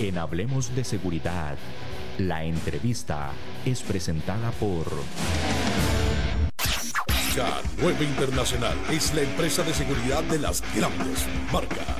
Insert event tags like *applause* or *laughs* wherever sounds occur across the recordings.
En Hablemos de Seguridad, la entrevista es presentada por... K9 Internacional es la empresa de seguridad de las grandes marcas.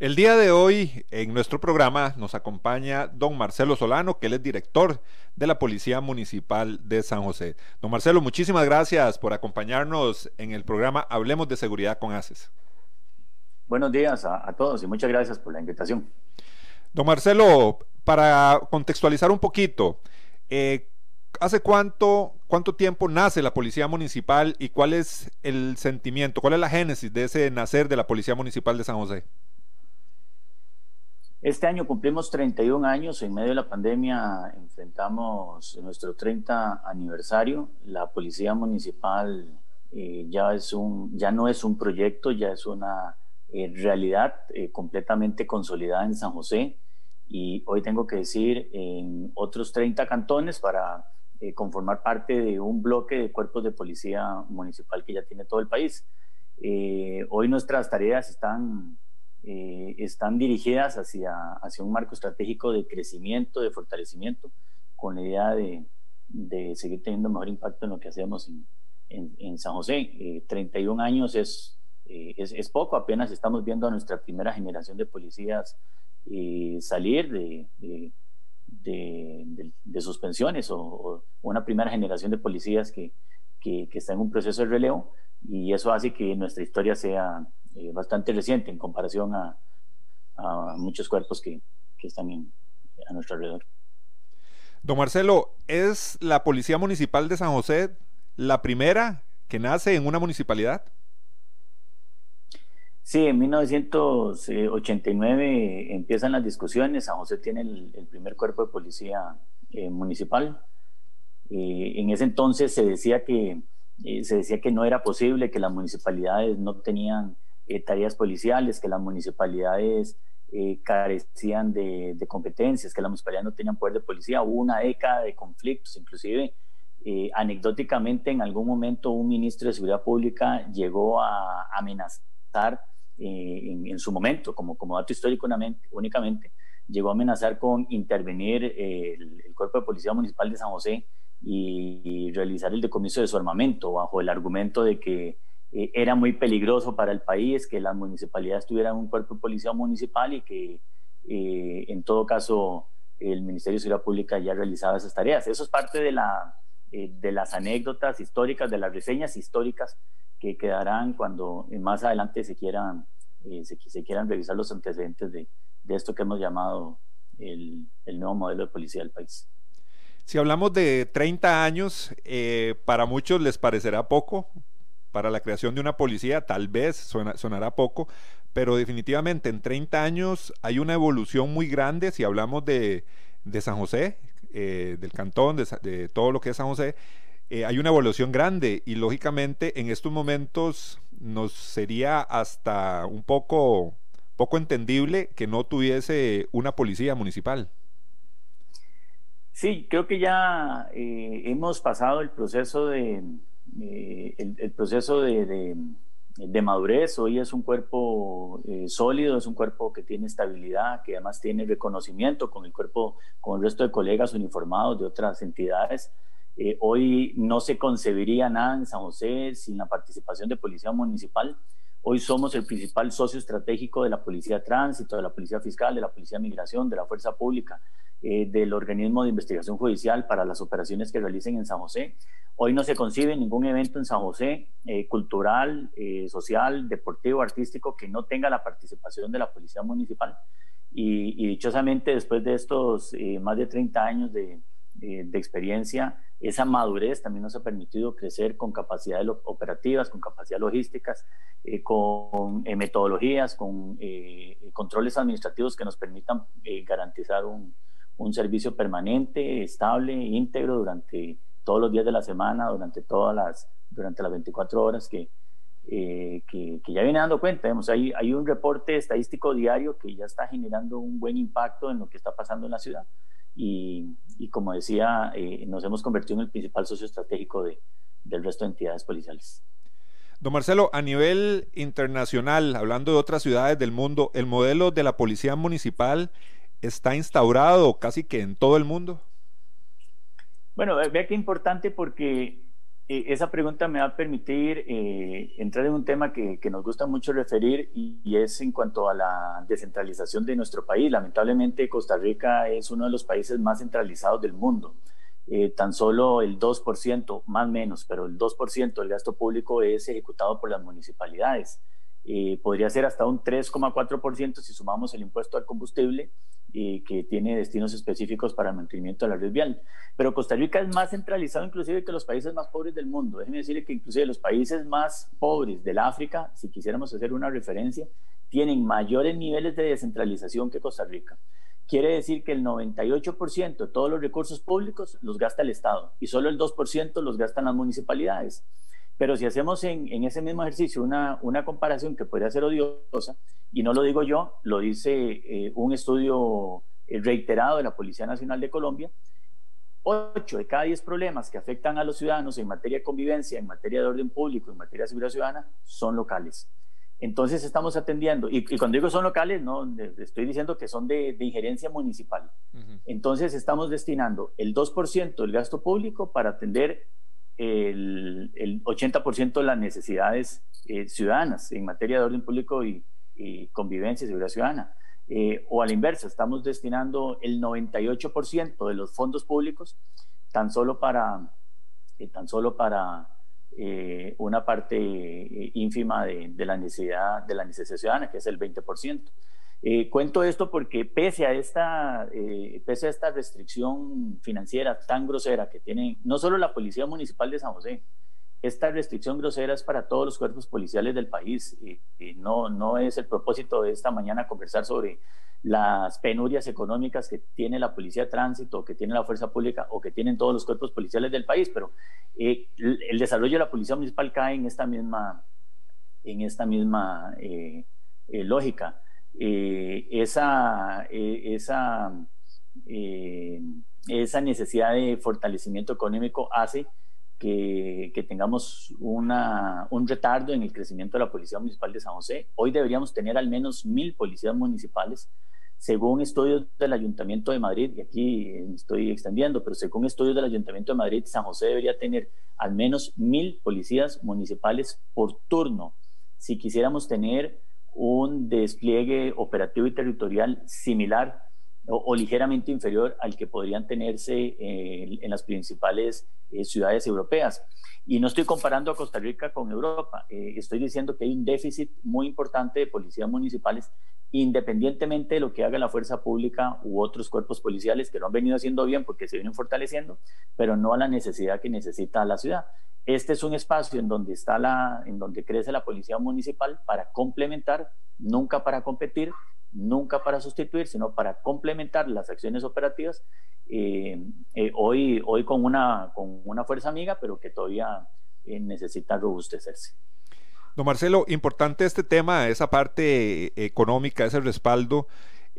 El día de hoy en nuestro programa nos acompaña don Marcelo Solano, que él es director de la Policía Municipal de San José. Don Marcelo, muchísimas gracias por acompañarnos en el programa Hablemos de Seguridad con ACES. Buenos días a, todos y muchas gracias por la invitación. Don Marcelo, para contextualizar un poquito, eh, ¿Hace cuánto, cuánto tiempo nace la Policía Municipal y cuál es el sentimiento, cuál es la génesis de ese nacer de la Policía Municipal de San José? Este año cumplimos 31 años, en medio de la pandemia enfrentamos nuestro 30 aniversario. La Policía Municipal eh, ya, es un, ya no es un proyecto, ya es una eh, realidad eh, completamente consolidada en San José y hoy tengo que decir en otros 30 cantones para eh, conformar parte de un bloque de cuerpos de policía municipal que ya tiene todo el país. Eh, hoy nuestras tareas están, eh, están dirigidas hacia, hacia un marco estratégico de crecimiento, de fortalecimiento, con la idea de, de seguir teniendo mejor impacto en lo que hacemos en, en, San José. 31 años es, es, es, poco, apenas estamos viendo a nuestra primera generación de policías salir de, de de, suspensiones o, una primera generación de policías que, que, está en un proceso de relevo y eso hace que nuestra historia sea eh, bastante reciente en comparación a, a muchos cuerpos que, que están en, a nuestro alrededor. Don Marcelo, ¿es la Policía Municipal de San José la primera que nace en una municipalidad? Sí, en 1989 empiezan las discusiones. San José tiene el, primer cuerpo de policía eh, municipal. en ese entonces se decía que eh, se decía que no era posible, que las municipalidades no tenían eh, tareas policiales, que las municipalidades carecían de, competencias, que las municipalidades no tenían poder de policía. Hubo una década de conflictos, inclusive anecdóticamente en algún momento un ministro de Seguridad Pública llegó a amenazar eh, en, su momento, como, como dato histórico únicamente, llegó a amenazar con intervenir eh, el, Cuerpo de Policía Municipal de San José y, realizar el decomiso de su armamento bajo el argumento de que eh, era muy peligroso para el país que las municipalidades tuvieran un cuerpo de policía municipal y que en todo caso el Ministerio de Seguridad Pública ya realizaba esas tareas. Eso es parte de, la, de las anécdotas históricas, de las reseñas históricas que quedarán cuando más adelante se quieran, eh, se, quieran revisar los antecedentes de, de esto que hemos llamado el, el, nuevo modelo de policía del país. Si hablamos de 30 años, eh, para muchos les parecerá poco, para la creación de una policía tal vez sonará poco, pero definitivamente en 30 años hay una evolución muy grande si hablamos de, de San José, eh, del cantón, de, todo lo que es San José, eh, hay una evolución grande y lógicamente en estos momentos nos sería hasta un poco, poco entendible que no tuviese una policía municipal. Sí, creo que ya eh, hemos pasado el proceso de eh, el, proceso de, de, madurez. Hoy es un cuerpo sólido, es un cuerpo que tiene estabilidad, que además tiene reconocimiento con el cuerpo, con el resto de colegas uniformados de otras entidades. Eh, hoy no se concebiría nada en San José sin la participación de Policía Municipal. Hoy somos el principal socio estratégico de la Policía Tránsito, de la Policía Fiscal, de la Policía Migración, de la Fuerza Pública, eh, del organismo de investigación judicial para las operaciones que realicen en San José. Hoy no se concibe ningún evento en San José, eh, cultural, social, deportivo, artístico, que no tenga la participación de la Policía Municipal. Y, dichosamente, después de estos más de 30 años de, experiencia, esa madurez también nos ha permitido crecer con capacidades operativas, con capacidades logísticas, eh, con eh, metodologías, con eh, controles administrativos que nos permitan garantizar un, un servicio permanente, estable, íntegro durante todos los días de la semana, durante todas las, durante las 24 horas que, eh, que, ya viene dando cuenta. hay, hay un reporte estadístico diario que ya está generando un buen impacto en lo que está pasando en la ciudad. Y, y como decía, eh, nos hemos convertido en el principal socio estratégico de, del resto de entidades policiales. Don Marcelo, a nivel internacional, hablando de otras ciudades del mundo, ¿el modelo de la policía municipal está instaurado casi que en todo el mundo? Bueno, vea qué importante porque eh, esa pregunta me va a permitir eh, entrar en un tema que, nos gusta mucho referir y, es en cuanto a la descentralización de nuestro país. Lamentablemente Costa Rica es uno de los países más centralizados del mundo. Eh, tan solo el 2%, más o menos, pero el 2% del gasto público es ejecutado por las municipalidades. podría ser hasta un 3,4% si sumamos el impuesto al combustible que tiene destinos específicos para el mantenimiento de la red vial. Pero Costa Rica es más centralizado inclusive que los países más pobres del mundo. Déjeme decirle que inclusive los países más pobres del África, si quisiéramos hacer una referencia, tienen mayores niveles de descentralización que Costa Rica. Quiere decir que el 98% de todos los recursos públicos los gasta el Estado y solo el 2% los gastan las municipalidades. Pero si hacemos en, ese mismo ejercicio una, una, comparación que podría ser odiosa, y no lo digo yo, lo dice eh, un estudio eh, reiterado de la Policía Nacional de Colombia, 8 de cada 10 problemas que afectan a los ciudadanos en materia de convivencia, en materia de orden público, en materia de seguridad ciudadana, son locales. Entonces estamos atendiendo, y, cuando digo son locales, no estoy diciendo que son de, injerencia municipal. Entonces estamos destinando el 2% del gasto público para atender el, el 80% de las necesidades eh, ciudadanas en materia de orden público y, convivencia y seguridad ciudadana. Eh, o a la inversa, estamos destinando el 98% de los fondos públicos tan solo para, eh, tan solo para una parte ínfima de, de, la necesidad, de la necesidad ciudadana, que es el 20%. Eh, cuento esto porque pese a, esta, eh, pese a esta restricción financiera tan grosera que tiene no solo la Policía Municipal de San José, esta restricción grosera es para todos los cuerpos policiales del país. y no, no es el propósito de esta mañana conversar sobre las penurias económicas que tiene la Policía de Tránsito, que tiene la Fuerza Pública o que tienen todos los cuerpos policiales del país, pero eh, el, desarrollo de la Policía Municipal cae en esta misma, en esta misma lógica. Eh, esa, eh, esa, eh, esa necesidad de fortalecimiento económico hace que, tengamos una, un retardo en el crecimiento de la Policía Municipal de San José. Hoy deberíamos tener al menos mil policías municipales. Según estudios del Ayuntamiento de Madrid, y aquí estoy extendiendo, pero según estudios del Ayuntamiento de Madrid, San José debería tener al menos mil policías municipales por turno. Si quisiéramos tener un despliegue operativo y territorial similar o, ligeramente inferior al que podrían tenerse en las principales eh, ciudades europeas. Y no estoy comparando a Costa Rica con Europa, eh, estoy diciendo que hay un déficit muy importante de policías municipales, independientemente de lo que haga la fuerza pública u otros cuerpos policiales que lo han venido haciendo bien porque se vienen fortaleciendo, pero no a la necesidad que necesita la ciudad. Este es un espacio en donde está la, en donde crece la policía municipal para complementar, nunca para competir, nunca para sustituir, sino para complementar las acciones operativas. Eh, eh, hoy, hoy con una, con una fuerza amiga, pero que todavía eh, necesita robustecerse. Don Marcelo, importante este tema, esa parte económica, ese respaldo.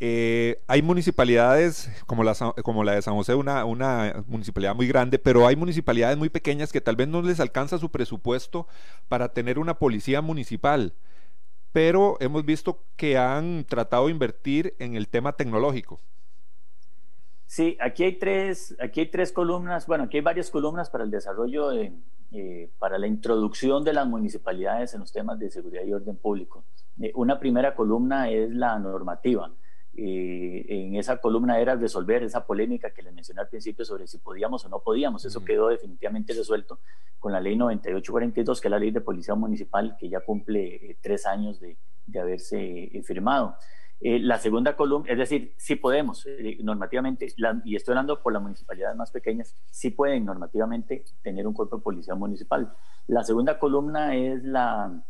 Eh, hay municipalidades como la, de San José, una, una municipalidad muy grande, pero hay municipalidades muy pequeñas que tal vez no les alcanza su presupuesto para tener una policía municipal. Pero hemos visto que han tratado de invertir en el tema tecnológico. Sí, aquí hay tres, aquí hay tres columnas, bueno, aquí hay varias columnas para el desarrollo, de, eh, para la introducción de las municipalidades en los temas de seguridad y orden público. Eh, una primera columna es la normativa eh, en esa columna era resolver esa polémica que les mencioné al principio sobre si podíamos o no podíamos. Eso quedó definitivamente resuelto con la ley 9842, que es la ley de policía municipal, que ya cumple eh, tres años de, de haberse eh, firmado. la segunda columna, es decir, sí podemos normativamente, y estoy hablando por las municipalidades más pequeñas, sí pueden normativamente tener un cuerpo de policía municipal. La segunda columna es la,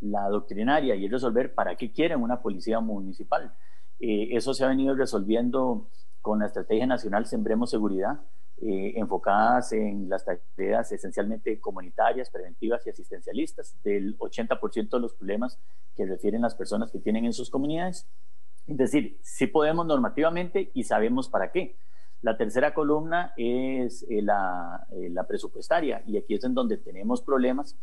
la doctrinaria y es resolver para qué quieren una policía municipal. Eh, eso se ha venido resolviendo con la Estrategia Nacional Sembremos Seguridad, eh, enfocadas en las tareas esencialmente comunitarias, preventivas y asistencialistas, del 80% de los problemas que refieren las personas que tienen en sus comunidades. Es decir, sí podemos normativamente y sabemos para qué. La tercera columna es eh, la, eh, la, presupuestaria y aquí es en donde tenemos problemas,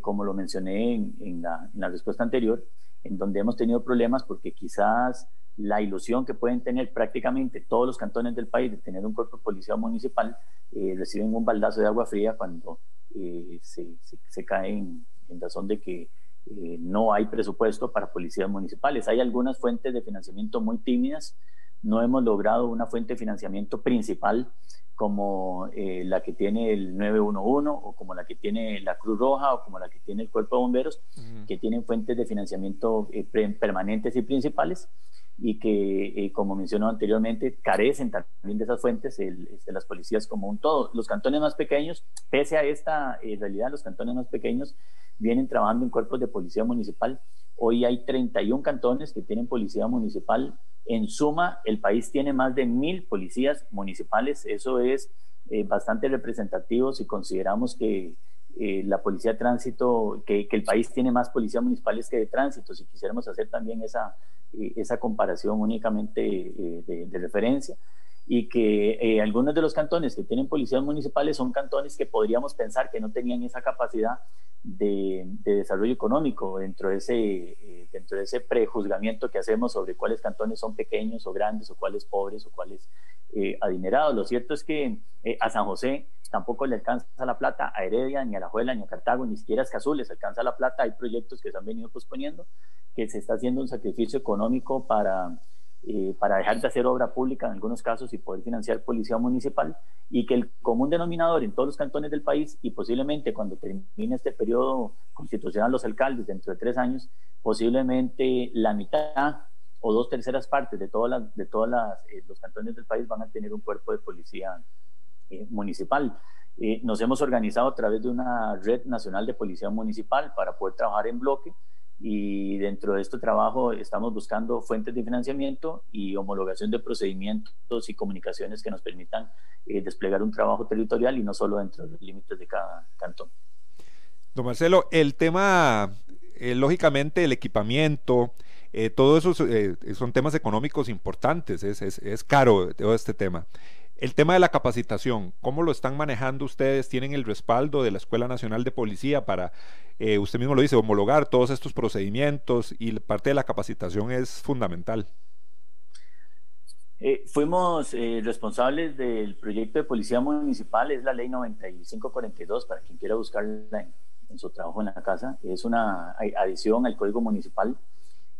como lo mencioné en, la, en la respuesta anterior, en donde hemos tenido problemas porque quizás la ilusión que pueden tener prácticamente todos los cantones del país de tener un cuerpo de policía municipal, eh, reciben un baldazo de agua fría cuando eh, se, se, caen en razón de que eh, no hay presupuesto para policías municipales. Hay algunas fuentes de financiamiento muy tímidas, no hemos logrado una fuente de financiamiento principal como la que tiene el 911 o como la que tiene la Cruz Roja o como la que tiene el Cuerpo de Bomberos, que tienen fuentes de financiamiento permanentes y principales y que, eh, como mencionó anteriormente, carecen también de esas fuentes de este, las policías como un todo. Los cantones más pequeños, pese a esta eh, realidad, los cantones más pequeños vienen trabajando en cuerpos de policía municipal. Hoy hay 31 cantones que tienen policía municipal. En suma, el país tiene más de mil policías municipales. Eso es eh, bastante representativo si consideramos que la policía de tránsito, que, que, el país tiene más policías municipales que de tránsito. Si quisiéramos hacer también esa, eh, esa comparación únicamente eh, de, referencia y que eh, algunos de los cantones que tienen policías municipales son cantones que podríamos pensar que no tenían esa capacidad de, desarrollo económico dentro de, ese, dentro de ese prejuzgamiento que hacemos sobre cuáles cantones son pequeños o grandes o cuáles pobres o cuáles adinerados. Lo cierto es que a San José tampoco le alcanza la plata a Heredia, ni a La Juela, ni a Cartago, ni siquiera a Escazú les alcanza la plata. Hay proyectos que se han venido posponiendo, que se está haciendo un sacrificio económico para, eh, para dejar de hacer obra pública en algunos casos y poder financiar policía municipal, y que el común denominador en todos los cantones del país, y posiblemente cuando termine este periodo constitucional los alcaldes dentro de tres años, posiblemente la mitad o dos terceras partes de todas las, de todas las, eh, los cantones del país van a tener un cuerpo de policía eh, municipal. Eh, nos hemos organizado a través de una red nacional de policía municipal para poder trabajar en bloque y dentro de este trabajo estamos buscando fuentes de financiamiento y homologación de procedimientos y comunicaciones que nos permitan eh, desplegar un trabajo territorial y no solo dentro de los límites de cada cantón. Don Marcelo, el tema, lógicamente, el equipamiento, todo eso son temas económicos importantes, es, es, es caro todo este tema. El tema de la capacitación, ¿cómo lo están manejando ustedes? ¿Tienen el respaldo de la Escuela Nacional de Policía para, eh, usted mismo lo dice, homologar todos estos procedimientos y parte de la capacitación es fundamental? Eh, fuimos eh, responsables del proyecto de policía municipal, es la ley 9542, para quien quiera buscarla en, en su trabajo en la casa. Es una adición al Código Municipal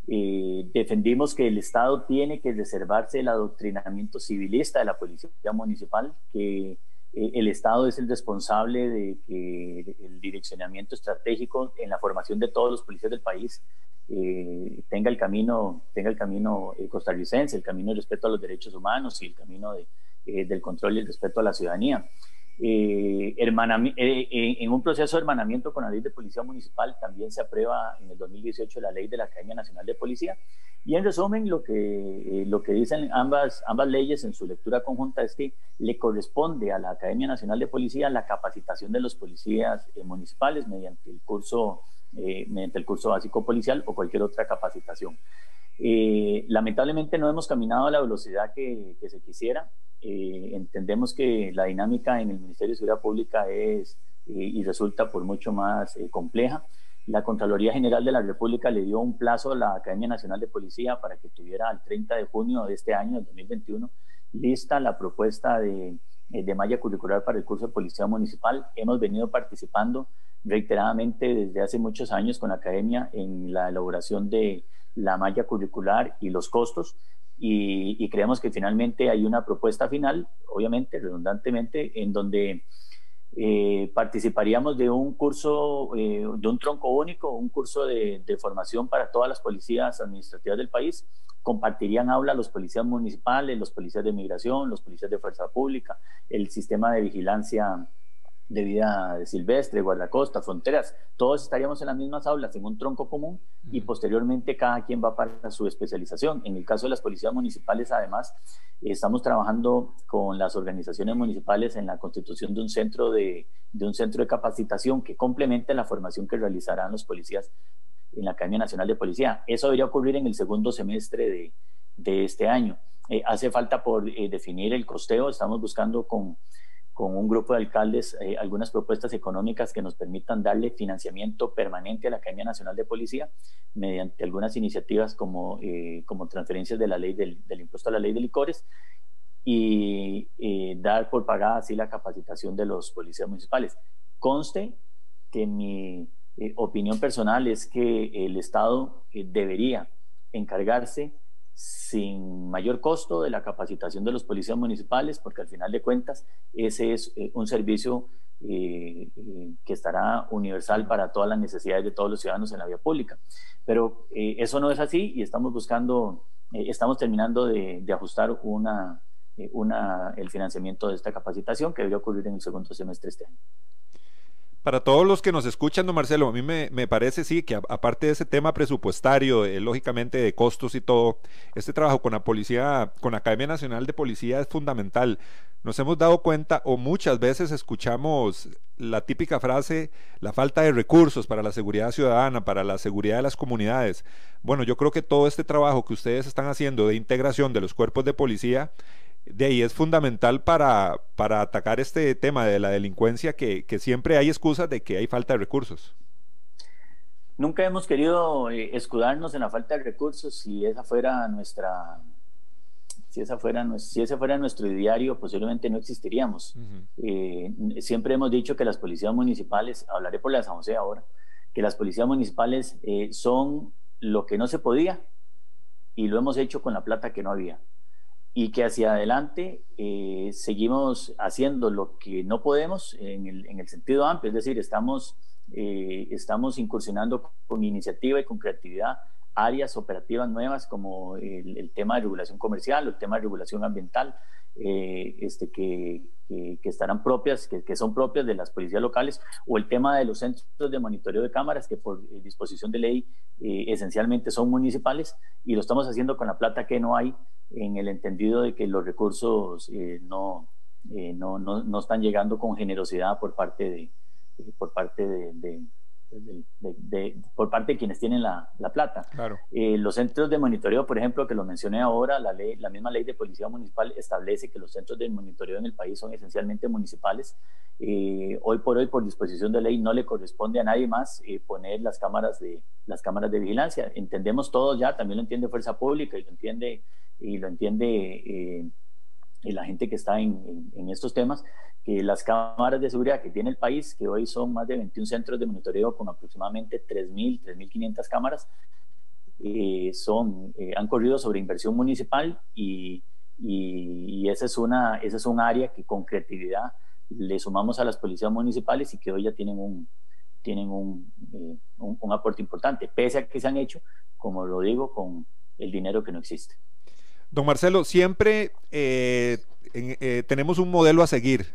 eh, defendimos que el Estado tiene que reservarse el adoctrinamiento civilista de la policía municipal, que eh, el Estado es el responsable de que el direccionamiento estratégico en la formación de todos los policías del país eh, tenga el camino, tenga el camino costarricense, el camino del respeto a los derechos humanos y el camino del control y el respeto a la ciudadanía. Eh, eh, eh, en un proceso de hermanamiento con la ley de policía municipal también se aprueba en el 2018 la ley de la Academia Nacional de Policía. Y en resumen, lo que, lo que dicen ambas, ambas leyes en su lectura conjunta es que le corresponde a la Academia Nacional de Policía la capacitación de los policías municipales mediante el curso mediante el curso básico policial o cualquier otra capacitación. lamentablemente no hemos caminado a la velocidad que, que se quisiera. Eh, entendemos que la dinámica en el Ministerio de Seguridad Pública es eh, y resulta por mucho más eh, compleja. La Contraloría General de la República le dio un plazo a la Academia Nacional de Policía para que tuviera al 30 de junio de este año, 2021, lista la propuesta de, de malla curricular para el curso de Policía Municipal. Hemos venido participando reiteradamente desde hace muchos años con la Academia en la elaboración de la malla curricular y los costos y, creemos que finalmente hay una propuesta final, obviamente, redundantemente, en donde eh, participaríamos de un curso, eh, de un tronco único, un curso de, formación para todas las policías administrativas del país. Compartirían aula los policías municipales, los policías de migración, los policías de fuerza pública, el sistema de vigilancia de vida silvestre, guardacosta, fronteras, todos estaríamos en las mismas aulas, en un tronco común y posteriormente cada quien va para su especialización. En el caso de las policías municipales, además, estamos trabajando con las organizaciones municipales en la constitución de un centro de, de un centro de capacitación que complemente la formación que realizarán los policías en la Academia Nacional de Policía. Eso debería ocurrir en el segundo semestre de, de este año. Eh, hace falta por eh, definir el costeo, estamos buscando con con un grupo de alcaldes eh, algunas propuestas económicas que nos permitan darle financiamiento permanente a la Academia Nacional de Policía mediante algunas iniciativas como, eh, como transferencias de la ley del, impuesto a la ley de licores y dar por pagada así la capacitación de los policías municipales. Conste que mi eh, opinión personal es que el Estado debería encargarse sin mayor costo de la capacitación de los policías municipales, porque al final de cuentas ese es eh, un servicio eh, eh, que estará universal para todas las necesidades de todos los ciudadanos en la vía pública. Pero eso no es así y estamos buscando, estamos terminando de, ajustar una, una, el financiamiento de esta capacitación que debería ocurrir en el segundo semestre este año. Para todos los que nos escuchan, don Marcelo, a mí me, parece sí que aparte de ese tema presupuestario, lógicamente de costos y todo, este trabajo con la policía, con la Academia Nacional de Policía es fundamental. Nos hemos dado cuenta o muchas veces escuchamos la típica frase, la falta de recursos para la seguridad ciudadana, para la seguridad de las comunidades. Bueno, yo creo que todo este trabajo que ustedes están haciendo de integración de los cuerpos de policía de ahí es fundamental para, para atacar este tema de la delincuencia, que, que, siempre hay excusas de que hay falta de recursos. Nunca hemos querido eh, escudarnos en la falta de recursos si esa fuera nuestra, si, esa fuera, si ese fuera nuestro diario, posiblemente no existiríamos. Eh, siempre hemos dicho que las policías municipales, hablaré por la San José ahora, que las policías municipales eh, son lo que no se podía y lo hemos hecho con la plata que no había y que hacia adelante eh, seguimos haciendo lo que no podemos en el, en el sentido amplio, es decir, estamos, eh, estamos incursionando con iniciativa y con creatividad áreas operativas nuevas como el, tema de regulación comercial o el tema de regulación ambiental, eh, este, que, que, estarán propias, que, que, son propias de las policías locales, o el tema de los centros de monitoreo de cámaras, que por disposición de ley esencialmente son municipales, y lo estamos haciendo con la plata que no hay en el entendido de que los recursos eh, no, eh, no, no, no, están llegando con generosidad por parte de, eh, por parte de, por parte de quienes tienen la, la plata. Claro. los centros de monitoreo, por ejemplo, que lo mencioné ahora, la, ley, la misma ley de policía municipal establece que los centros de monitoreo en el país son esencialmente municipales. hoy por hoy, por disposición de ley, no le corresponde a nadie más poner las cámaras, de, las cámaras de vigilancia. Entendemos todos ya, también lo entiende Fuerza Pública y lo entiende y lo entiende eh, la gente que está en, en, estos temas, que las cámaras de seguridad que tiene el país, que hoy son más de 21 centros de monitoreo con aproximadamente 3.000, 3.500 cámaras, eh, son, eh, han corrido sobre inversión municipal y, y, esa, es una, esa es un área que con creatividad le sumamos a las policías municipales y que hoy ya tienen un, tienen un, un, un aporte importante, pese a que se han hecho, como lo digo, con el dinero que no existe. Don Marcelo, siempre eh, eh, tenemos un modelo a seguir.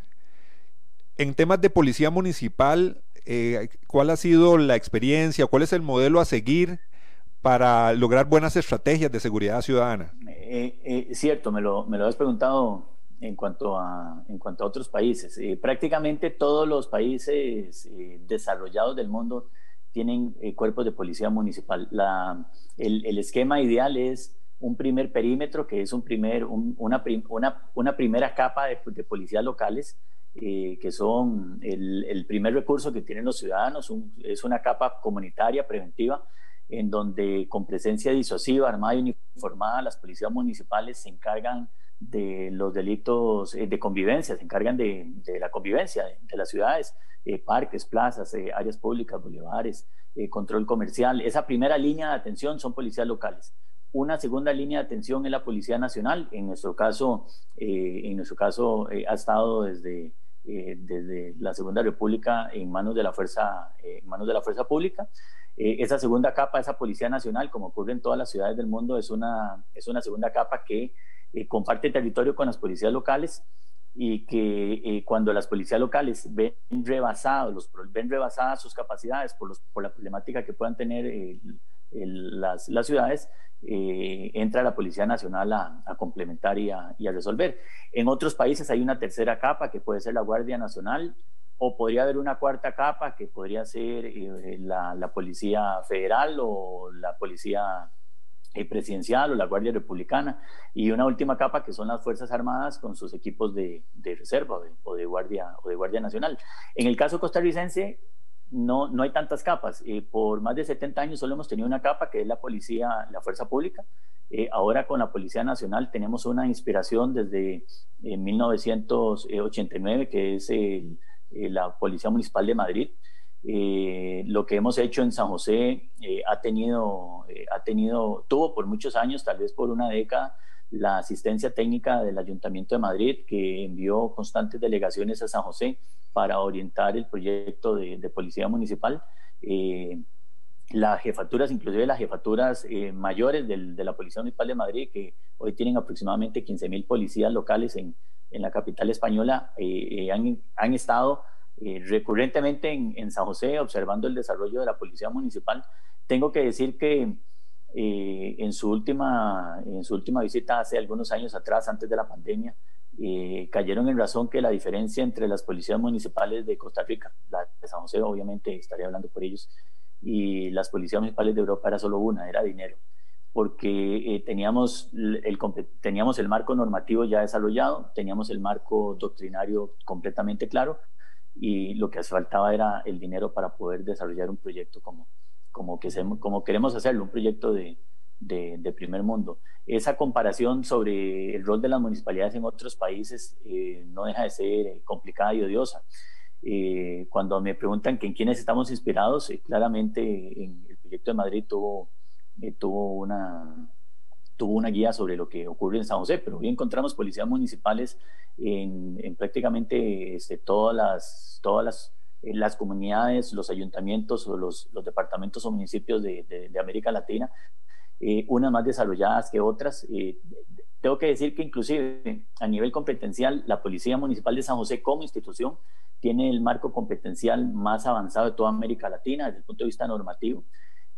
En temas de policía municipal, eh, ¿cuál ha sido la experiencia? ¿Cuál es el modelo a seguir para lograr buenas estrategias de seguridad ciudadana? cierto, me lo, me lo has preguntado en cuanto a, en cuanto a otros países. prácticamente todos los países desarrollados del mundo tienen cuerpos de policía municipal. El, el, esquema ideal es un primer perímetro, que es un primer, una, una, primera capa de, de policías locales, eh, que son el, el, primer recurso que tienen los ciudadanos, es una capa comunitaria preventiva, en donde con presencia disuasiva, armada y uniformada, las policías municipales se encargan de los delitos eh, de convivencia, se encargan de, de la convivencia de, las ciudades, eh, parques, plazas, áreas públicas, bulevares, control comercial. Esa primera línea de atención son policías locales. Una segunda línea de atención es la Policía Nacional. En nuestro caso, eh, en nuestro caso eh, ha estado desde, eh, desde la Segunda República en manos de la Fuerza, en manos de la fuerza Pública. esa segunda capa, esa Policía Nacional, como ocurre en todas las ciudades del mundo, es una, es una segunda capa que comparte territorio con las policías locales y que eh, cuando las policías locales ven rebasados, los, ven rebasadas sus capacidades por, los, por la problemática que puedan tener las, las, ciudades, eh, entra la Policía Nacional a, a complementar y a, resolver. En otros países hay una tercera capa que puede ser la Guardia Nacional o podría haber una cuarta capa que podría ser eh, la, Policía Federal o la Policía eh, Presidencial o la Guardia Republicana y una última capa que son las Fuerzas Armadas con sus equipos de reserva o de, guardia, o de Guardia Nacional. En el caso costarricense, no, no hay tantas capas. Eh, por más de 70 años solo hemos tenido una capa que es la policía, la fuerza pública. Eh, ahora con la Policía Nacional tenemos una inspiración desde 1989 que es la Policía Municipal de Madrid. Eh, lo que hemos hecho en San José ha, tenido, ha tenido, tuvo por muchos años, tal vez por una década, la asistencia técnica del Ayuntamiento de Madrid, que envió constantes delegaciones a San José para orientar el proyecto de, policía municipal. Eh, las jefaturas, inclusive las jefaturas eh, mayores de la Policía Municipal de Madrid, que hoy tienen aproximadamente 15.000 policías locales en, en, la capital española, eh, han, han, estado recurrentemente en, en, San José observando el desarrollo de la Policía Municipal. Tengo que decir que eh, en, su última, en su última visita hace algunos años atrás, antes de la pandemia, eh, cayeron en razón que la diferencia entre las policías municipales de Costa Rica, la de San José obviamente estaría hablando por ellos, y las policías municipales de Europa era solo una, era dinero, porque eh, teníamos, el, teníamos el marco normativo ya desarrollado, teníamos el marco doctrinario completamente claro, y lo que faltaba era el dinero para poder desarrollar un proyecto como, como, que como queremos hacerlo, un proyecto de, de, primer mundo. Esa comparación sobre el rol de las municipalidades en otros países eh, no deja de ser complicada y odiosa. Eh, cuando me preguntan que en quiénes estamos inspirados, eh, claramente en el proyecto de Madrid tuvo, tuvo, una, tuvo una guía sobre lo que ocurre en San José, pero hoy encontramos policías municipales en, en prácticamente este, todas las, todas las las comunidades, los ayuntamientos o los, departamentos o municipios de, América Latina, eh, unas más desarrolladas que otras. Eh, tengo que decir que inclusive a nivel competencial, la Policía Municipal de San José como institución tiene el marco competencial más avanzado de toda América Latina desde el punto de vista normativo.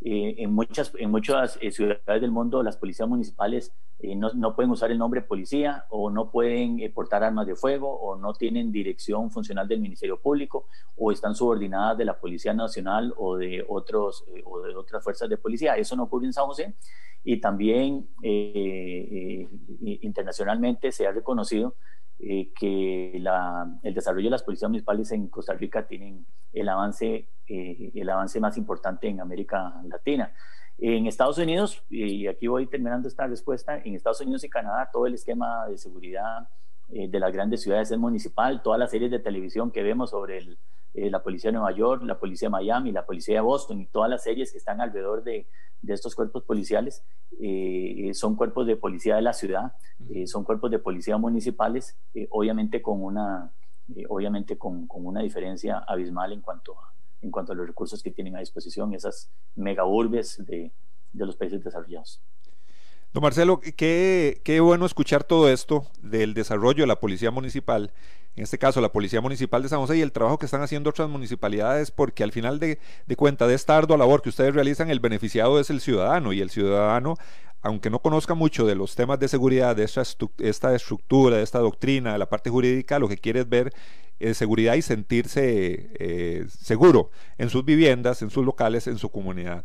Eh, en, muchas, en muchas eh, ciudades del mundo las policías municipales eh, no, no, pueden usar el nombre policía o no pueden portar armas de fuego o no tienen dirección funcional del Ministerio Público o están subordinadas de la Policía Nacional o de, otros, o de otras fuerzas de policía. Eso no ocurre en San José y también internacionalmente se ha reconocido eh, que el desarrollo de las policías municipales en Costa Rica tienen el avance, eh, el avance más importante en América Latina. En Estados Unidos, y aquí voy terminando esta respuesta, en Estados Unidos y Canadá todo el esquema de seguridad eh, de las grandes ciudades es municipal, todas las series de televisión que vemos sobre el, eh, la policía de Nueva York, la policía de Miami, la policía de Boston y todas las series que están alrededor de, de estos cuerpos policiales eh, son cuerpos de policía de la ciudad, son cuerpos de policía municipales, obviamente con una, obviamente con, con, una diferencia abismal en cuanto, a, en cuanto a los recursos que tienen a disposición esas mega urbes de, de los países desarrollados. Don Marcelo, qué, qué, bueno escuchar todo esto del desarrollo de la Policía Municipal, en este caso la Policía Municipal de San José y el trabajo que están haciendo otras municipalidades, porque al final de, de cuenta de esta ardua labor que ustedes realizan, el beneficiado es el ciudadano y el ciudadano, aunque no conozca mucho de los temas de seguridad, de esta, esta estructura, de esta doctrina, de la parte jurídica, lo que quiere es ver eh, seguridad y sentirse eh, seguro en sus viviendas, en sus locales, en su comunidad.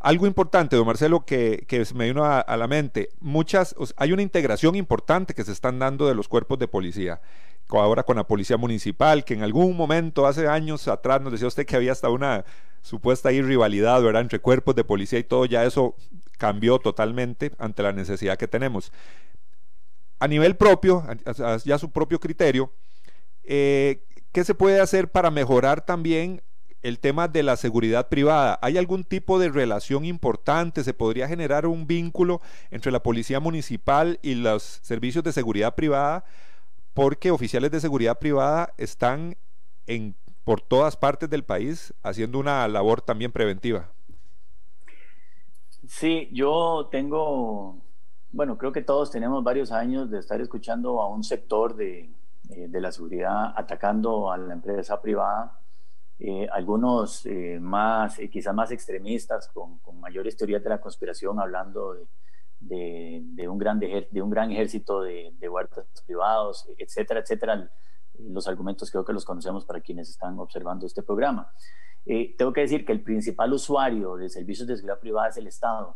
Algo importante, don Marcelo, que, me vino a, la mente, muchas, hay una integración importante que se están dando de los cuerpos de policía, ahora con la policía municipal, que en algún momento, hace años atrás, nos decía usted que había hasta una supuesta rivalidad, ¿verdad?, entre cuerpos de policía y todo, ya eso cambió totalmente ante la necesidad que tenemos. A nivel propio, ya su propio criterio, eh, ¿qué se puede hacer para mejorar también el tema de la seguridad privada. ¿Hay algún tipo de relación importante? ¿Se podría generar un vínculo entre la policía municipal y los servicios de seguridad privada? Porque oficiales de seguridad privada están en, por todas partes del país haciendo una labor también preventiva. Sí, yo tengo, bueno, creo que todos tenemos varios años de estar escuchando a un sector de, de la seguridad atacando a la empresa privada. Algunos más, quizás más extremistas, con, con, mayores teorías de la conspiración, hablando de, de, un, gran de un gran ejército de, de guardias privados, etcétera, etcétera. Los argumentos creo que los conocemos para quienes están observando este programa. Eh, tengo que decir que el principal usuario de servicios de seguridad privada es el Estado.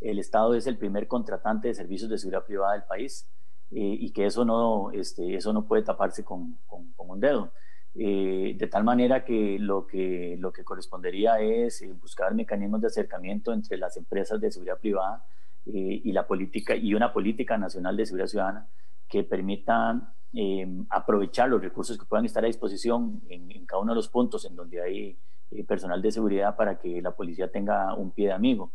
El Estado es el primer contratante de servicios de seguridad privada del país eh, y que eso no, este, eso no puede taparse con, con, un dedo. Eh, de tal manera que lo, que lo que correspondería es buscar mecanismos de acercamiento entre las empresas de seguridad privada y la política y una política nacional de seguridad ciudadana que permitan aprovechar los recursos que puedan estar a disposición en, cada uno de los puntos en donde hay eh, personal de seguridad para que la policía tenga un pie de amigo.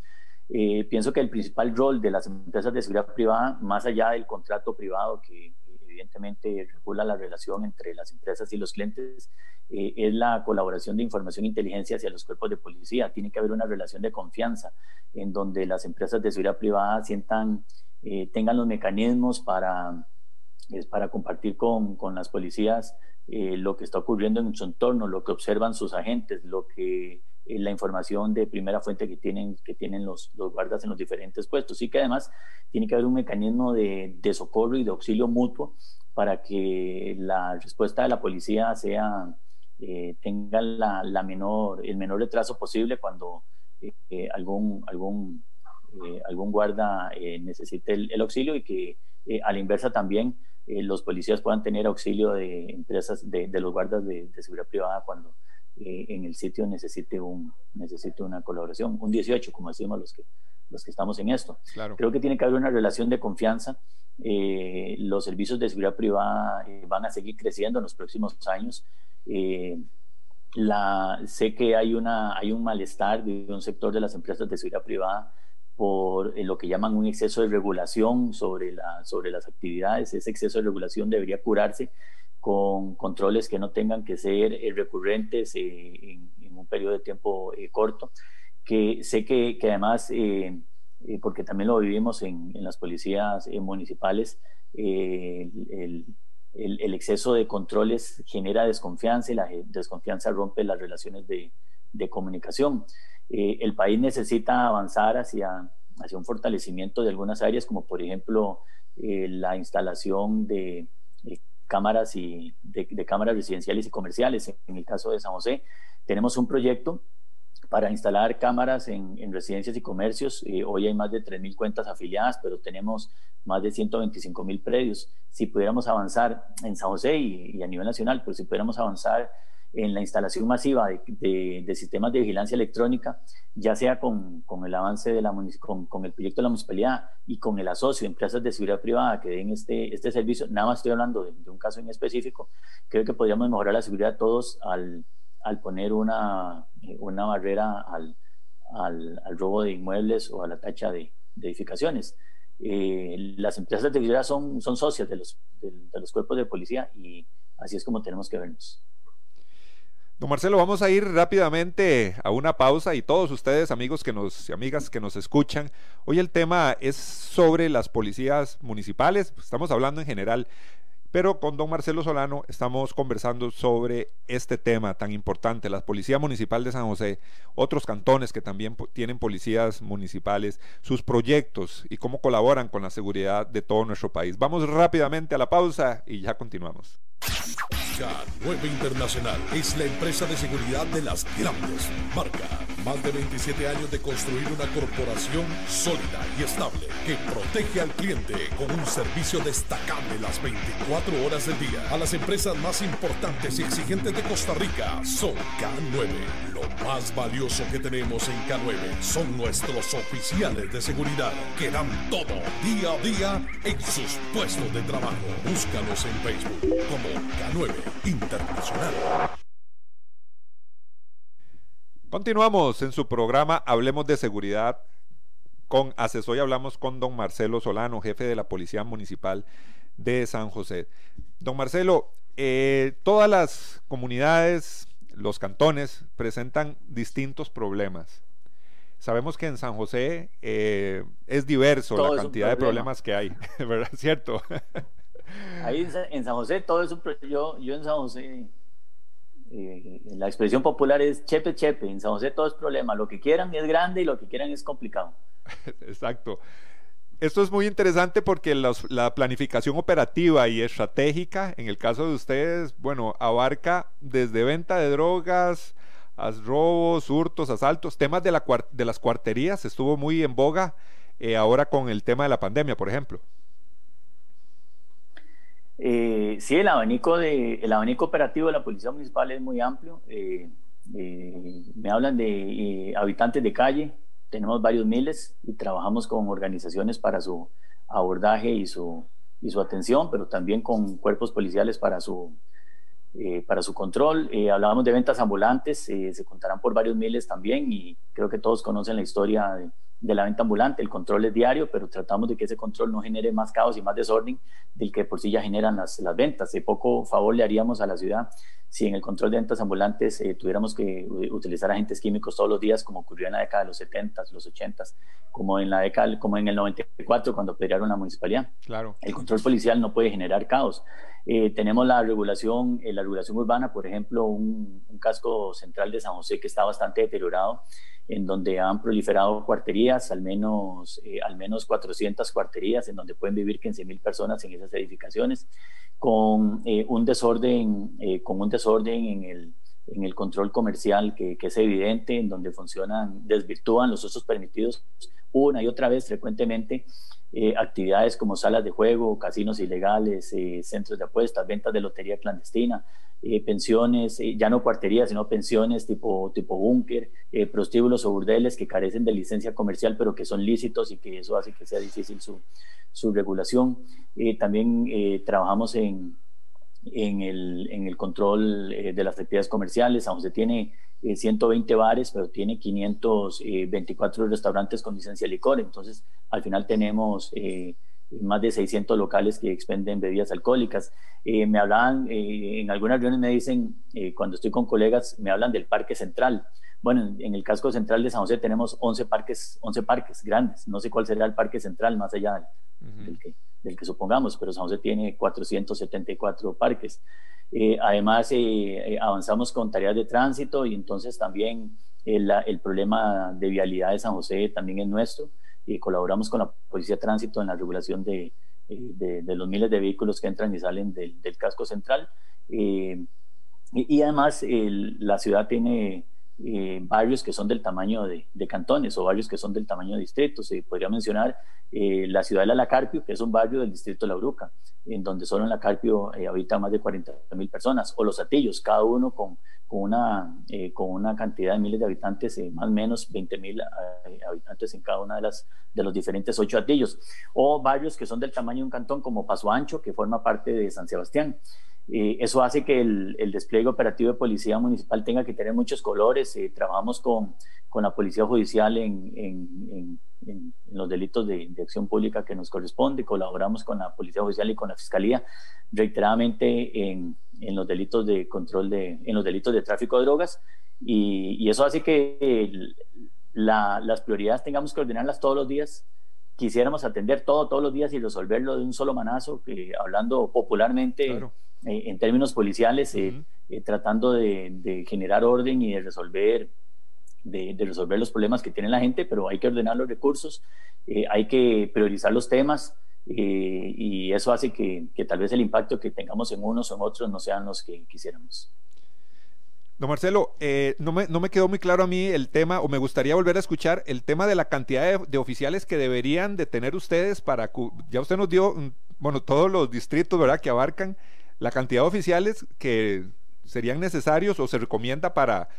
Eh, pienso que el principal rol de las empresas de seguridad privada, más allá del contrato privado que evidentemente regula la relación entre las empresas y los clientes, eh, es la colaboración de información e inteligencia hacia los cuerpos de policía. Tiene que haber una relación de confianza en donde las empresas de seguridad privada sientan, tengan los mecanismos para, para compartir con, con las policías eh, lo que está ocurriendo en su entorno, lo que observan sus agentes, lo que eh, la información de primera fuente que tienen, que tienen los, los, guardas en los diferentes puestos. Y que además tiene que haber un mecanismo de, de socorro y de auxilio mutuo para que la respuesta de la policía sea, eh, tenga la, la, menor, el menor retraso posible cuando algún, algún, algún guarda necesite el, el, auxilio y que a la inversa también eh, los policías puedan tener auxilio de empresas, de, los guardas de, seguridad privada cuando eh, en el sitio necesite, un, necesite una colaboración. Un 18, como decimos los que, los que estamos en esto. Creo que tiene que haber una relación de confianza. Eh, los servicios de seguridad privada van a seguir creciendo en los próximos años. La, sé que hay, una, hay un malestar de un sector de las empresas de seguridad privada por eh, lo que llaman un exceso de regulación sobre, la, sobre las actividades. Ese exceso de regulación debería curarse con controles que no tengan que ser eh, recurrentes eh, en, un periodo de tiempo corto. Que sé que, que además, porque también lo vivimos en, en las policías municipales, el, el, el, exceso de controles genera desconfianza y la desconfianza rompe las relaciones de, de comunicación. Eh, el país necesita avanzar hacia, hacia un fortalecimiento de algunas áreas, como por ejemplo eh, la instalación de eh, cámaras, y, de, cámaras residenciales y comerciales. En el caso de San José, tenemos un proyecto para instalar cámaras en, residencias y comercios. hoy hay más de 3.000 cuentas afiliadas, pero tenemos más de 125.000 predios. Si pudiéramos avanzar en San José y, y, a nivel nacional, pero si pudiéramos avanzar en la instalación masiva de, sistemas de vigilancia electrónica, ya sea con, el avance de la con, con, el proyecto de la municipalidad y con el asocio de empresas de seguridad privada que den este, este servicio, nada más estoy hablando de, un caso en específico, creo que podríamos mejorar la seguridad todos al, al poner una, una barrera al, al, robo de inmuebles o a la tacha de, edificaciones. Eh, las empresas de seguridad son, son socias de los, de los cuerpos de policía y así es como tenemos que vernos. Don Marcelo, vamos a ir rápidamente a una pausa y todos ustedes, amigos que nos, amigas que nos escuchan, hoy el tema es sobre las policías municipales, estamos hablando en general, pero con don Marcelo Solano estamos conversando sobre este tema tan importante, la Policía Municipal de San José, otros cantones que también tienen policías municipales, sus proyectos y cómo colaboran con la seguridad de todo nuestro país. Vamos rápidamente a la pausa y ya continuamos. K9 Internacional es la empresa de seguridad de las grandes marcas. Más de 27 años de construir una corporación sólida y estable que protege al cliente con un servicio destacable las 24 horas del día. A las empresas más importantes y exigentes de Costa Rica son K9. Lo más valioso que tenemos en K9 son nuestros oficiales de seguridad que dan todo día a día en sus puestos de trabajo. Búscanos en Facebook como K9 Internacional. Continuamos en su programa Hablemos de Seguridad con asesor y hablamos con don Marcelo Solano, jefe de la Policía Municipal de San José. Don Marcelo, eh, todas las comunidades, los cantones, presentan distintos problemas. Sabemos que en San José eh, es diverso la cantidad de problemas que hay, *laughs* ¿verdad? ¿Cierto? Ahí en San José todo es un... Yo, yo en San José, eh, la expresión popular es chepe chepe. En San José todo es problema. Lo que quieran es grande y lo que quieran es complicado. *laughs* Exacto. Esto es muy interesante porque la planificación operativa y estratégica, en el caso de ustedes, bueno, abarca desde venta de drogas, a robos, hurtos, asaltos, temas de, la, de las cuarterías, estuvo muy en boga eh, ahora con el tema de la pandemia, por ejemplo. Eh, sí, el abanico, de, el abanico operativo de la Policía Municipal es muy amplio. Eh, me hablan de habitantes de calle, tenemos varios miles y trabajamos con organizaciones para su abordaje y su, y su atención, pero también con cuerpos policiales para su, eh, para su control. Eh, hablábamos de ventas ambulantes, eh, se contarán por varios miles también y creo que todos conocen la historia de, de, la venta ambulante. El control es diario, pero tratamos de que ese control no genere más caos y más desorden del que por sí ya generan las, las ventas. De poco favor le haríamos a la ciudad si en el control de ventas ambulantes eh, tuviéramos que utilizar agentes químicos todos los días, como ocurrió en la década de los 70, los 80, como en la década, como en el 94 cuando pelearon la municipalidad. Claro. El control policial no puede generar caos. Eh, tenemos la regulación, eh, la regulación urbana, por ejemplo, un, un casco central de San José que está bastante deteriorado en donde han proliferado cuarterías, al menos, eh, al menos 400 cuarterías, en donde pueden vivir 15.000 personas en esas edificaciones, con, eh, un, desorden, eh, con un desorden en el, en el control comercial que, que, es evidente, en donde funcionan, desvirtúan los usos permitidos una y otra vez frecuentemente. actividades como salas de juego, casinos ilegales, centros de apuestas, ventas de lotería clandestina, eh, pensiones, eh, ya no cuarterías, sino pensiones tipo, tipo búnker, eh, prostíbulos o burdeles que carecen de licencia comercial, pero que son lícitos y que eso hace que sea difícil su, su regulación. también trabajamos en, en, el, en el control de las actividades comerciales, aunque se tiene 120 bares, pero tiene 524 restaurantes con licencia de licor, entonces al final tenemos más de 600 locales que expenden bebidas alcohólicas. Eh, me hablaban, eh, en algunas reuniones me dicen, eh, cuando estoy con colegas, me hablan del Parque Central. Bueno, en, el casco central de San José tenemos 11 parques, 11 parques grandes. No sé cuál será el parque central más allá del, que, del, que, supongamos, pero San José tiene 474 parques. además, avanzamos con tareas de tránsito y entonces también el, el problema de vialidad de San José también es nuestro y colaboramos con la Policía de Tránsito en la regulación de, de, los miles de vehículos que entran y salen del, del casco central. Eh, y, además la ciudad tiene eh, barrios que son del tamaño de, cantones o barrios que son del tamaño de distritos. Se podría mencionar eh, la ciudad de La Carpio, que es un barrio del distrito de La Bruca, en donde solo en La Carpio habita más de 40 mil personas, o Los Atillos, cada uno con una, eh, con una cantidad de miles de habitantes, eh, más o menos 20 mil eh, habitantes en cada una de, las, de los diferentes ocho atillos, o barrios que son del tamaño de un cantón como Paso Ancho, que forma parte de San Sebastián. Eso hace que el, el, despliegue operativo de policía municipal tenga que tener muchos colores. trabajamos con, con, la policía judicial en, en, en, los delitos de, de, acción pública que nos corresponde, colaboramos con la policía judicial y con la fiscalía reiteradamente en en los delitos de control de, en los delitos de tráfico de drogas y, eso hace que las prioridades tengamos que ordenarlas todos los días. Quisiéramos atender todo todos los días y resolverlo de un solo manazo, que, hablando popularmente eh, en términos policiales, eh, eh, tratando de, generar orden y de resolver, de, de, resolver los problemas que tiene la gente, pero hay que ordenar los recursos, hay que priorizar los temas eh, y eso hace que, que, tal vez el impacto que tengamos en unos o en otros no sean los que quisiéramos. Don Marcelo, eh, no, me, no, me, quedó muy claro a mí el tema, o me gustaría volver a escuchar el tema de la cantidad de, oficiales que deberían de tener ustedes para, ya usted nos dio, mm, bueno, todos los distritos, ¿verdad?, que abarcan la cantidad de oficiales que serían necesarios o se recomienda para,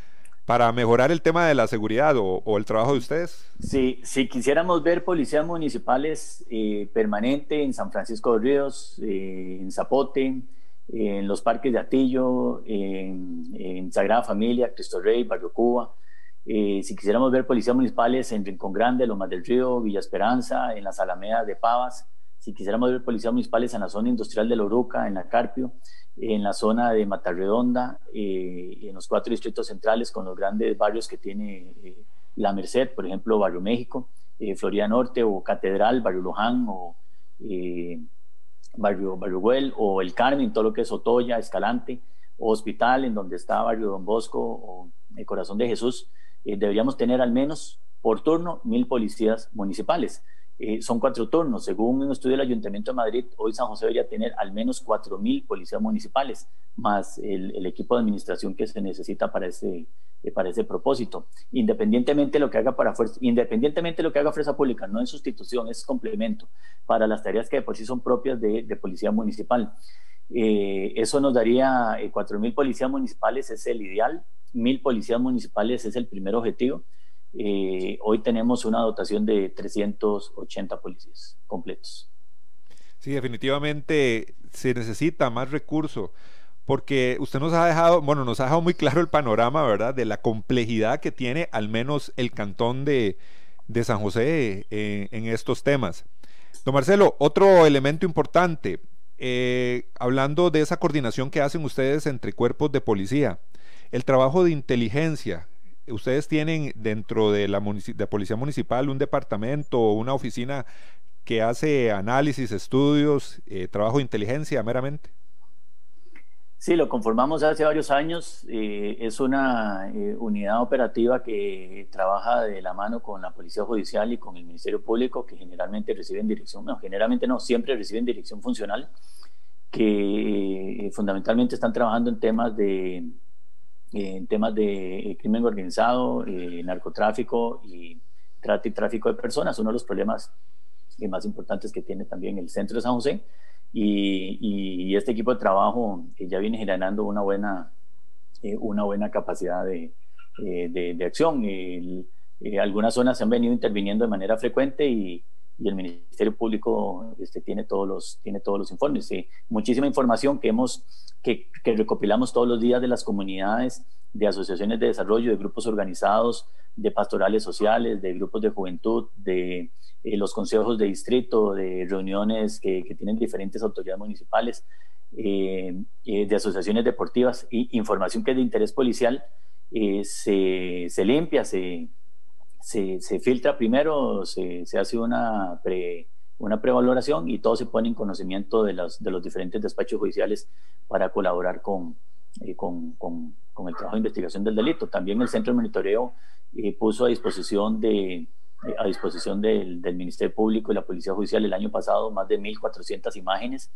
para mejorar el tema de la seguridad o, el trabajo de ustedes? Sí, si quisiéramos ver policías municipales eh, permanente en San Francisco de Ríos, eh, en Zapote, en los parques de Atillo, en, Sagrada Familia, Cristo Rey, Barrio Cuba. Eh, si quisiéramos ver policías municipales en Rincón Grande, Lomas del Río, Villa Esperanza, en las Alamedas de Pavas, si quisiéramos ver policías municipales en la zona industrial de Loruca, en la Carpio, en la zona de Matarredonda, eh, en los cuatro distritos centrales con los grandes barrios que tiene eh, La Merced, por ejemplo, Barrio México, eh, Florida Norte o Catedral, Barrio Luján o, Barrio, Barrio Güell o El Carmen, todo lo que es Otoya, Escalante, o Hospital, en donde está Barrio Don Bosco o El Corazón de Jesús, eh, deberíamos tener al menos por turno mil policías municipales. Eh, son cuatro turnos. Según un estudio del Ayuntamiento de Madrid, hoy San José debería tener al menos cuatro mil policías municipales, más el, equipo de administración que se necesita para ese, eh, para ese propósito. Independientemente de lo que haga para fuerza, independientemente de lo que haga Fuerza Pública, no en sustitución, es complemento para las tareas que de por sí son propias de, policía municipal. Eh, eso nos daría cuatro mil policías municipales, es el ideal. Mil policías municipales es el primer objetivo eh, hoy tenemos una dotación de 380 policías completos. Sí, definitivamente se necesita más recurso porque usted nos ha dejado, bueno, nos ha dejado muy claro el panorama, ¿verdad?, de la complejidad que tiene al menos el cantón de, San José eh, en estos temas. Don Marcelo, otro elemento importante, eh, hablando de esa coordinación que hacen ustedes entre cuerpos de policía, el trabajo de inteligencia, ustedes tienen dentro de la Policía Municipal un departamento o una oficina que hace análisis, estudios, eh, trabajo de inteligencia meramente. Sí, lo conformamos hace varios años. Eh, es una eh, unidad operativa que trabaja de la mano con la Policía Judicial y con el Ministerio Público, que generalmente reciben dirección, no, generalmente no, siempre reciben dirección funcional, que fundamentalmente están trabajando en temas de en temas de eh, crimen organizado, eh, narcotráfico y trata y tráfico de personas, uno de los problemas eh, más importantes que tiene también el centro de San José. Y, este equipo de trabajo ya viene generando una buena, una buena capacidad de, de, acción. algunas zonas se han venido interviniendo de manera frecuente y, y el Ministerio Público este, tiene, todos los, tiene todos los informes. muchísima información que, hemos, que, recopilamos todos los días de las comunidades, de asociaciones de desarrollo, de grupos organizados, de pastorales sociales, de grupos de juventud, de eh, los consejos de distrito, de reuniones que, que tienen diferentes autoridades municipales, eh, eh, de asociaciones deportivas, y información que es de interés policial se, se limpia, se se, filtra primero, se, hace una, una prevaloración y todo se pone en conocimiento de los, de los diferentes despachos judiciales para colaborar con, eh, con, con, el trabajo de investigación del delito. También el Centro de Monitoreo eh, puso a disposición, de, eh, a disposición del, del, Ministerio Público y la Policía Judicial el año pasado más de 1.400 imágenes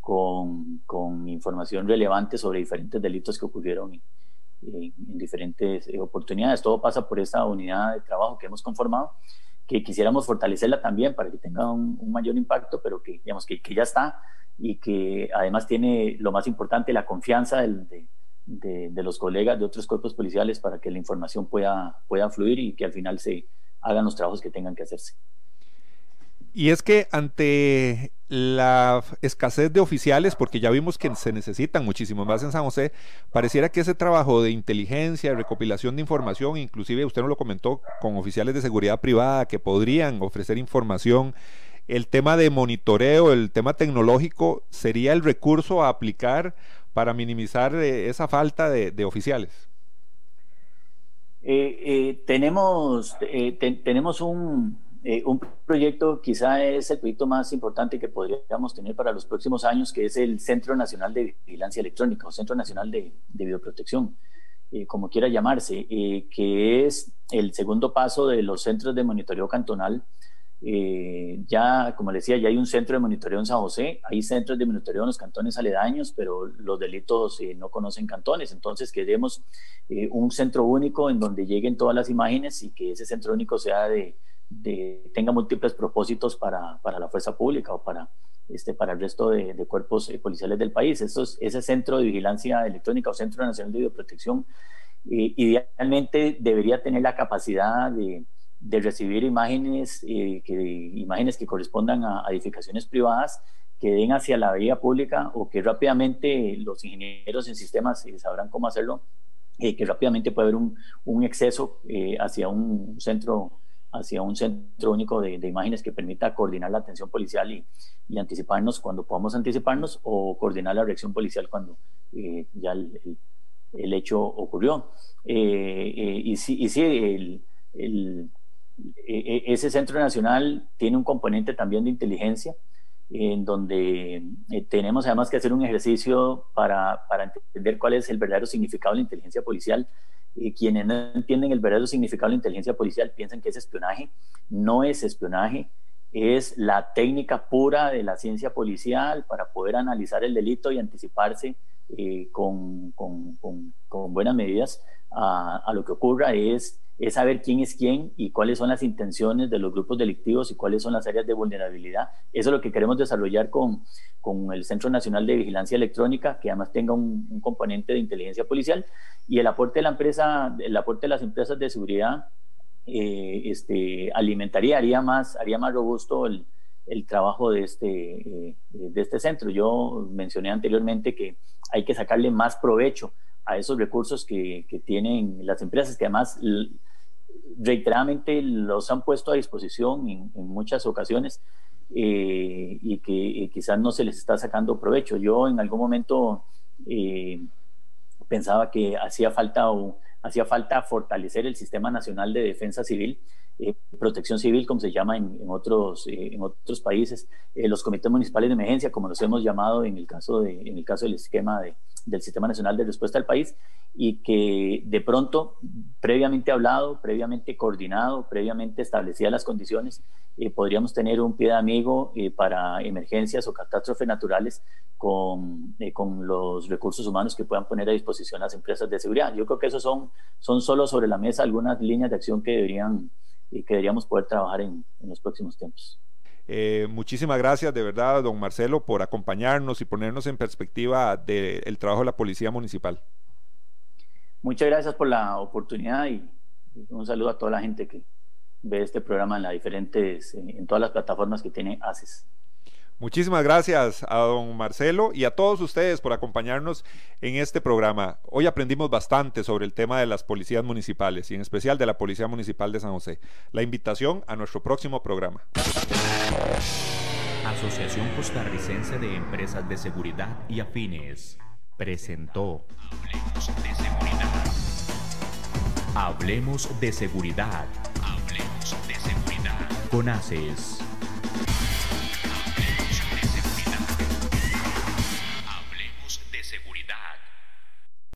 con, con información relevante sobre diferentes delitos que ocurrieron en, diferentes eh, oportunidades. Todo pasa por esta unidad de trabajo que hemos conformado, que quisiéramos fortalecerla también para que tenga un, mayor impacto, pero que, digamos, que, que, ya está y que además tiene lo más importante, la confianza de, de, los colegas de otros cuerpos policiales para que la información pueda, pueda fluir y que al final se hagan los trabajos que tengan que hacerse. Y es que ante la escasez de oficiales, porque ya vimos que se necesitan muchísimos más en San José, pareciera que ese trabajo de inteligencia, recopilación de información, inclusive usted nos lo comentó con oficiales de seguridad privada que podrían ofrecer información, el tema de monitoreo, el tema tecnológico, sería el recurso a aplicar para minimizar eh, esa falta de, oficiales. Eh, eh, tenemos, tenemos un, eh, un proyecto quizá es el proyecto más importante que podríamos tener para los próximos años, que es el Centro Nacional de Vigilancia Electrónica o Centro Nacional de, de Videoprotección, eh, como quiera llamarse, eh, que es el segundo paso de los centros de monitoreo cantonal. ya, como les decía, ya hay un centro de monitoreo en San José, hay centros de monitoreo en los cantones aledaños, pero los delitos no conocen cantones, entonces queremos un centro único en donde lleguen todas las imágenes y que ese centro único sea de tenga múltiples propósitos para, para, la fuerza pública o para, este, para el resto de, cuerpos eh, policiales del país. ese centro de vigilancia electrónica o Centro Nacional de Videoprotección eh, idealmente debería tener la capacidad de, de recibir imágenes, eh, que, imágenes que correspondan a, edificaciones privadas que den hacia la vía pública o que rápidamente los ingenieros en sistemas sabrán cómo hacerlo, que rápidamente puede haber un, un exceso hacia un centro hacia un centro único de, imágenes que permita coordinar la atención policial y, anticiparnos cuando podamos anticiparnos o coordinar la reacción policial cuando eh, ya el, hecho ocurrió. Eh, eh, y sí, sí el, e, e, ese centro nacional tiene un componente también de inteligencia en donde eh, tenemos además que hacer un ejercicio para, para, entender cuál es el verdadero significado de la inteligencia policial. Y quienes no entienden el verdadero significado de la inteligencia policial piensan que es espionaje. No es espionaje, es la técnica pura de la ciencia policial para poder analizar el delito y anticiparse eh, con, con, con, con, buenas medidas a, a, lo que ocurra. Es es saber quién es quién y cuáles son las intenciones de los grupos delictivos y cuáles son las áreas de vulnerabilidad. Eso es lo que queremos desarrollar con, con el Centro Nacional de Vigilancia Electrónica, que además tenga un, componente de inteligencia policial y el aporte de la empresa, el aporte de las empresas de seguridad eh, este, alimentaría, haría más, haría más robusto el, el trabajo de este, eh, de este centro. Yo mencioné anteriormente que hay que sacarle más provecho a esos recursos que, que tienen las empresas, que además reiteradamente los han puesto a disposición en, muchas ocasiones eh, y que quizás no se les está sacando provecho. Yo en algún momento eh, pensaba que hacía falta, hacía falta fortalecer el Sistema Nacional de Defensa Civil, eh, Protección Civil, como se llama en, otros, en otros países, los comités municipales de emergencia, como los hemos llamado en el caso, de, en el caso del esquema de, del Sistema Nacional de Respuesta al País, y que de pronto, previamente hablado, previamente coordinado, previamente establecidas las condiciones, eh, podríamos tener un pie de amigo eh, para emergencias o catástrofes naturales con, eh, con, los recursos humanos que puedan poner a disposición las empresas de seguridad. Yo creo que esos son, son solo sobre la mesa algunas líneas de acción que, deberían, que deberíamos poder trabajar en, en los próximos tiempos. Muchísimas gracias de verdad, don Marcelo, por acompañarnos y ponernos en perspectiva del trabajo de la Policía Municipal. Muchas gracias por la oportunidad y un saludo a toda la gente que ve este programa en las diferentes, en todas las plataformas que tiene ACES. Muchísimas gracias a don Marcelo y a todos ustedes por acompañarnos en este programa. Hoy aprendimos bastante sobre el tema de las policías municipales y en especial de la Policía Municipal de San José. La invitación a nuestro próximo programa. Asociación Costarricense de Empresas de Seguridad y Afines presentó Hablemos de Seguridad. Hablemos de Seguridad. Hablemos de Seguridad. Con ACES.